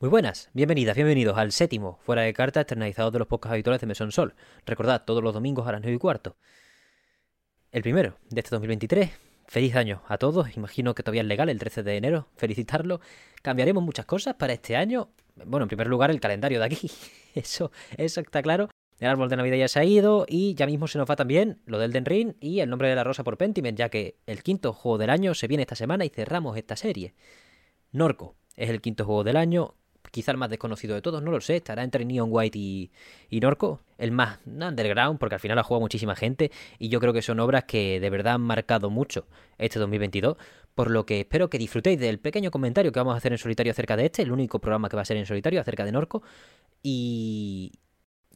Muy buenas, bienvenidas, bienvenidos al séptimo Fuera de Carta externalizado de los podcasts habituales de Mesón Sol. Recordad, todos los domingos a las 9 y cuarto. El primero de este 2023. Feliz año a todos, imagino que todavía es legal el 13 de enero, felicitarlo. Cambiaremos muchas cosas para este año. Bueno, en primer lugar el calendario de aquí, eso, eso está claro. El árbol de Navidad ya se ha ido y ya mismo se nos va también lo del Den Ring y el nombre de la rosa por Pentiment, ya que el quinto juego del año se viene esta semana y cerramos esta serie. Norco es el quinto juego del año, quizá el más desconocido de todos, no lo sé, estará entre Neon White y, y Norco, el más underground, porque al final ha jugado muchísima gente, y yo creo que son obras que de verdad han marcado mucho este 2022, por lo que espero que disfrutéis del pequeño comentario que vamos a hacer en solitario acerca de este, el único programa que va a ser en solitario acerca de Norco, y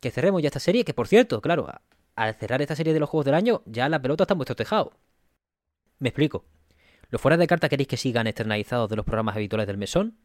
que cerremos ya esta serie, que por cierto, claro, al cerrar esta serie de los juegos del año, ya la pelota está en vuestro tejado. Me explico. ¿Los fuera de carta queréis que sigan externalizados de los programas habituales del mesón?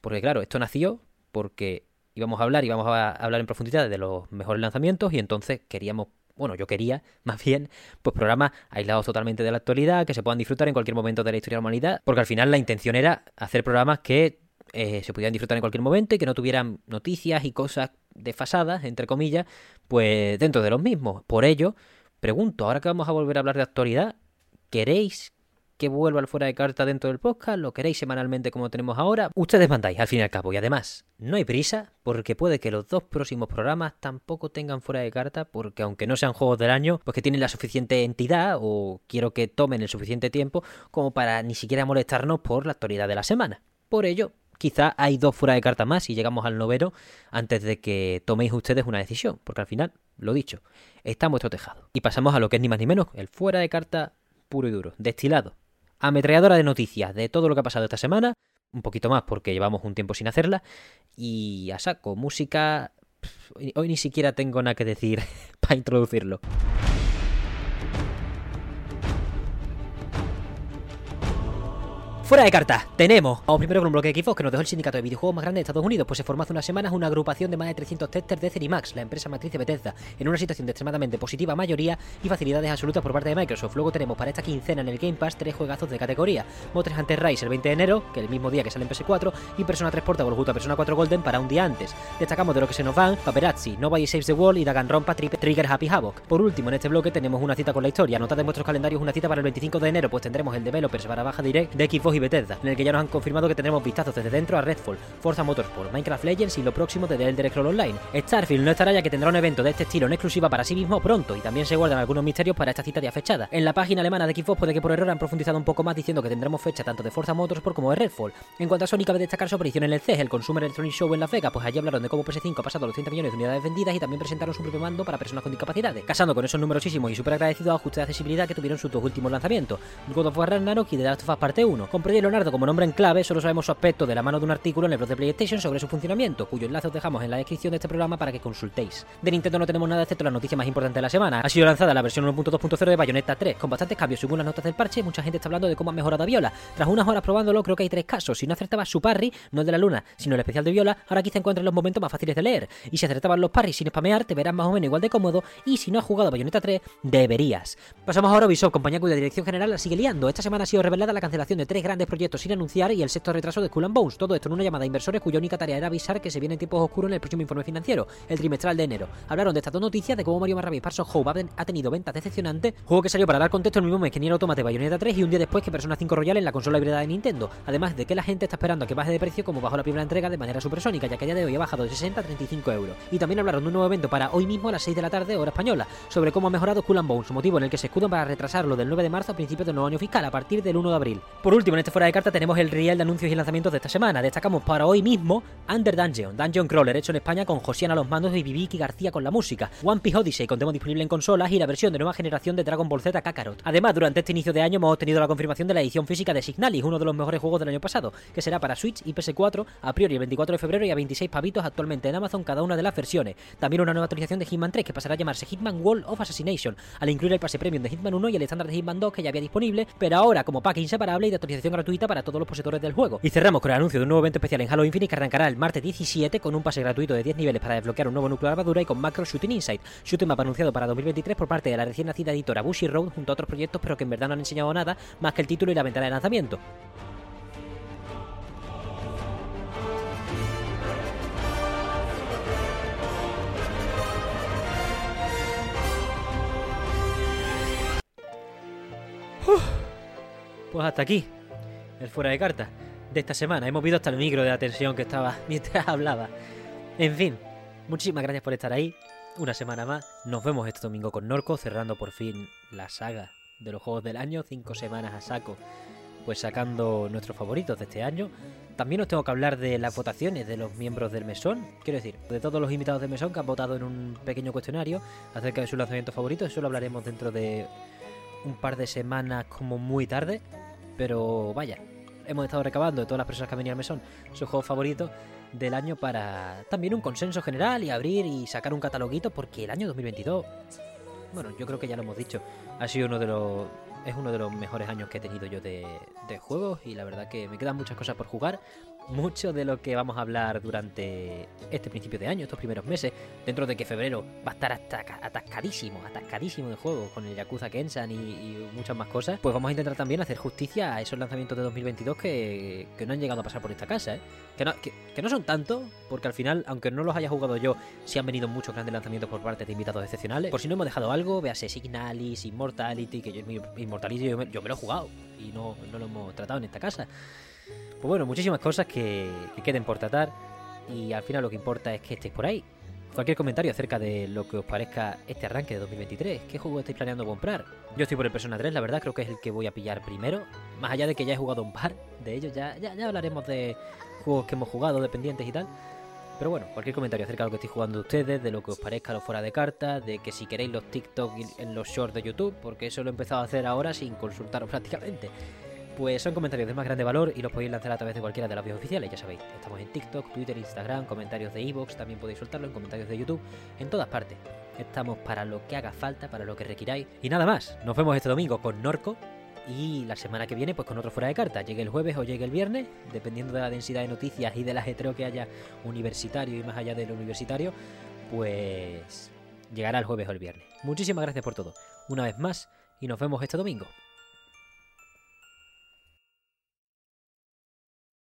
Porque claro, esto nació porque íbamos a hablar, íbamos a hablar en profundidad de los mejores lanzamientos y entonces queríamos, bueno, yo quería más bien, pues programas aislados totalmente de la actualidad, que se puedan disfrutar en cualquier momento de la historia de la humanidad, porque al final la intención era hacer programas que eh, se pudieran disfrutar en cualquier momento y que no tuvieran noticias y cosas desfasadas, entre comillas, pues dentro de los mismos. Por ello, pregunto, ahora que vamos a volver a hablar de actualidad, ¿queréis que vuelva al fuera de carta dentro del podcast, lo queréis semanalmente como tenemos ahora, ustedes mandáis al fin y al cabo. Y además, no hay prisa, porque puede que los dos próximos programas tampoco tengan fuera de carta, porque aunque no sean juegos del año, pues que tienen la suficiente entidad, o quiero que tomen el suficiente tiempo, como para ni siquiera molestarnos por la actualidad de la semana. Por ello, quizá hay dos fuera de carta más y llegamos al noveno antes de que toméis ustedes una decisión, porque al final, lo dicho, está en vuestro tejado. Y pasamos a lo que es ni más ni menos, el fuera de carta puro y duro, destilado ametralladora de noticias de todo lo que ha pasado esta semana, un poquito más porque llevamos un tiempo sin hacerla, y a saco, música... Hoy ni siquiera tengo nada que decir para introducirlo. Fuera de carta, tenemos. Vamos primero con un bloque de Xbox que nos dejó el sindicato de videojuegos más grande de Estados Unidos, pues se formó hace unas semanas una agrupación de más de 300 testers de Cerimax, la empresa matriz de Bethesda, en una situación de extremadamente positiva mayoría y facilidades absolutas por parte de Microsoft. Luego tenemos para esta quincena en el Game Pass tres juegazos de categoría: Motres Hunter Rise el 20 de enero, que es el mismo día que sale en PS4, y Persona 3 Portable junto a Persona 4 Golden para un día antes. Destacamos de lo que se nos van Paperazzi, Nobody Saves the World y Danganronpa Trigger Happy Havoc. Por último, en este bloque tenemos una cita con la historia. Anotad en vuestros calendarios una cita para el 25 de enero, pues tendremos el Developers para baja direct de Xbox y Bethesda, en el que ya nos han confirmado que tendremos vistazos desde dentro a Redfall, Forza Motorsport, Minecraft Legends y lo próximo de The Elder Scrolls Online. Starfield no estará ya que tendrá un evento de este estilo en exclusiva para sí mismo pronto y también se guardan algunos misterios para esta cita ya fechada. En la página alemana de Xbox puede que por error han profundizado un poco más diciendo que tendremos fecha tanto de Forza Motorsport como de Redfall. En cuanto a Sony cabe destacar su aparición en el CES, el Consumer Electronic Show en la Vega, pues allí hablaron de cómo PS5 ha pasado los 30 millones de unidades vendidas y también presentaron su propio mando para personas con discapacidades, casando con esos numerosísimos y súper agradecidos ajustes de accesibilidad que tuvieron sus dos últimos lanzamientos, God of War Ragnarok y The Last of Us Parte 1. Con Project Leonardo como nombre en clave, solo sabemos su aspecto de la mano de un artículo en el blog de PlayStation sobre su funcionamiento, cuyo enlace os dejamos en la descripción de este programa para que consultéis. De Nintendo no tenemos nada excepto la noticia más importante de la semana. Ha sido lanzada la versión 1.2.0 de Bayonetta 3, con bastantes cambios según las notas del parche. Mucha gente está hablando de cómo ha mejorado a Viola. Tras unas horas probándolo, creo que hay tres casos. Si no acertaba su parry, no el de la luna, sino el especial de Viola, ahora quizá encuentres los momentos más fáciles de leer. Y si acertaban los parries sin spamear, te verás más o menos igual de cómodo. Y si no has jugado a Bayonetta 3, deberías. Pasamos ahora a Ubisoft, compañía cuya dirección general la sigue liando. Esta semana ha sido revelada la cancelación de tres grandes proyectos sin anunciar y el sexto retraso de Skull and Bones. Todo esto en una llamada a inversores cuya única tarea era avisar que se vienen tiempos oscuros en el próximo informe financiero, el trimestral de enero. Hablaron de estas dos noticias, de cómo Mario Rabbids Sparks of Hope ha tenido ventas decepcionantes, juego que salió para dar contexto el mismo mes que Nier Automata Bayonetta 3 y un día después que Persona 5 Royal en la consola híbrida de Nintendo. Además de que la gente está esperando a que baje de precio como bajó la primera entrega de manera supersónica, ya que a día de hoy ha bajado de 60 a 35 euros. Y también hablaron de un nuevo evento para hoy mismo a las 6 de la tarde, hora española, sobre cómo ha mejorado Skull and Bones, motivo en el que se escudan para retrasarlo del 9 de marzo a principios del nuevo año fiscal, a partir del 1 de abril. Por último, este fuera de carta tenemos el real de anuncios y lanzamientos de esta semana. Destacamos para hoy mismo Under Dungeon, Dungeon Crawler hecho en España con Josiana a los mandos y Viviki García con la música, One Piece Odyssey con demo disponible en consolas y la versión de nueva generación de Dragon Ball Z Kakarot. Además, durante este inicio de año hemos obtenido la confirmación de la edición física de Signalis, uno de los mejores juegos del año pasado, que será para Switch y PS4 a priori el 24 de febrero y a 26 pavitos actualmente en Amazon cada una de las versiones. También una nueva actualización de Hitman 3 que pasará a llamarse Hitman Wall of Assassination, al incluir el pase premium de Hitman 1 y el estándar de Hitman 2 que ya había disponible, pero ahora como pack inseparable y de actualización gratuita para todos los poseedores del juego. Y cerramos con el anuncio de un nuevo evento especial en Halo Infinite que arrancará el martes 17 con un pase gratuito de 10 niveles para desbloquear un nuevo núcleo de armadura y con Macro Shooting Insight, Shooting up anunciado para 2023 por parte de la recién nacida editora Bushy Road junto a otros proyectos pero que en verdad no han enseñado nada más que el título y la ventana de lanzamiento. Pues hasta aquí el fuera de carta de esta semana. Hemos visto hasta el micro de la tensión que estaba mientras hablaba. En fin, muchísimas gracias por estar ahí. Una semana más. Nos vemos este domingo con Norco, cerrando por fin la saga de los juegos del año. Cinco semanas a saco, pues sacando nuestros favoritos de este año. También os tengo que hablar de las votaciones de los miembros del mesón. Quiero decir, de todos los invitados del mesón que han votado en un pequeño cuestionario acerca de su lanzamiento favorito. Eso lo hablaremos dentro de un par de semanas como muy tarde. Pero vaya, hemos estado recabando de todas las personas que han venido al mesón sus juegos favoritos del año para también un consenso general y abrir y sacar un cataloguito porque el año 2022, bueno, yo creo que ya lo hemos dicho, ha sido uno de los es uno de los mejores años que he tenido yo de, de juegos y la verdad que me quedan muchas cosas por jugar mucho de lo que vamos a hablar durante este principio de año, estos primeros meses, dentro de que febrero va a estar atascadísimo, atascadísimo de juego con el Yakuza Kensan y, muchas más cosas, pues vamos a intentar también hacer justicia a esos lanzamientos de 2022 que, que no han llegado a pasar por esta casa, ¿eh? que, no, que, no son tanto, porque al final, aunque no los haya jugado yo, sí han venido muchos grandes lanzamientos por parte de invitados excepcionales. Por si no hemos dejado algo, véase Signalis, Immortality, que yo, Immortality yo me, yo me lo he jugado y no, no lo hemos tratado en esta casa. Pues bueno, muchísimas cosas que, queden por tratar y al final lo que importa es que estéis por ahí. Cualquier comentario acerca de lo que os parezca este arranque de 2023, qué juego estáis planeando comprar. Yo estoy por el Persona 3, la verdad creo que es el que voy a pillar primero. Más allá de que ya he jugado un par de ellos, ya, ya, hablaremos de juegos que hemos jugado, dependientes y tal. Pero bueno, cualquier comentario acerca de lo que estéis jugando ustedes, de lo que os parezca lo fuera de carta, de que si queréis los TikTok en los shorts de YouTube, porque eso lo he empezado a hacer ahora sin consultaros prácticamente pues son comentarios de más grande valor y los podéis lanzar a través de cualquiera de las vías oficiales, ya sabéis. Estamos en TikTok, Twitter, Instagram, comentarios de Evox, también podéis soltarlo en comentarios de YouTube, en todas partes. Estamos para lo que haga falta, para lo que requiráis. Y nada más, nos vemos este domingo con Norco y la semana que viene pues con otro fuera de carta. Llegue el jueves o llegue el viernes, dependiendo de la densidad de noticias y del ajetreo que haya universitario y más allá del universitario, pues llegará el jueves o el viernes. Muchísimas gracias por todo, una vez más, y nos vemos este domingo.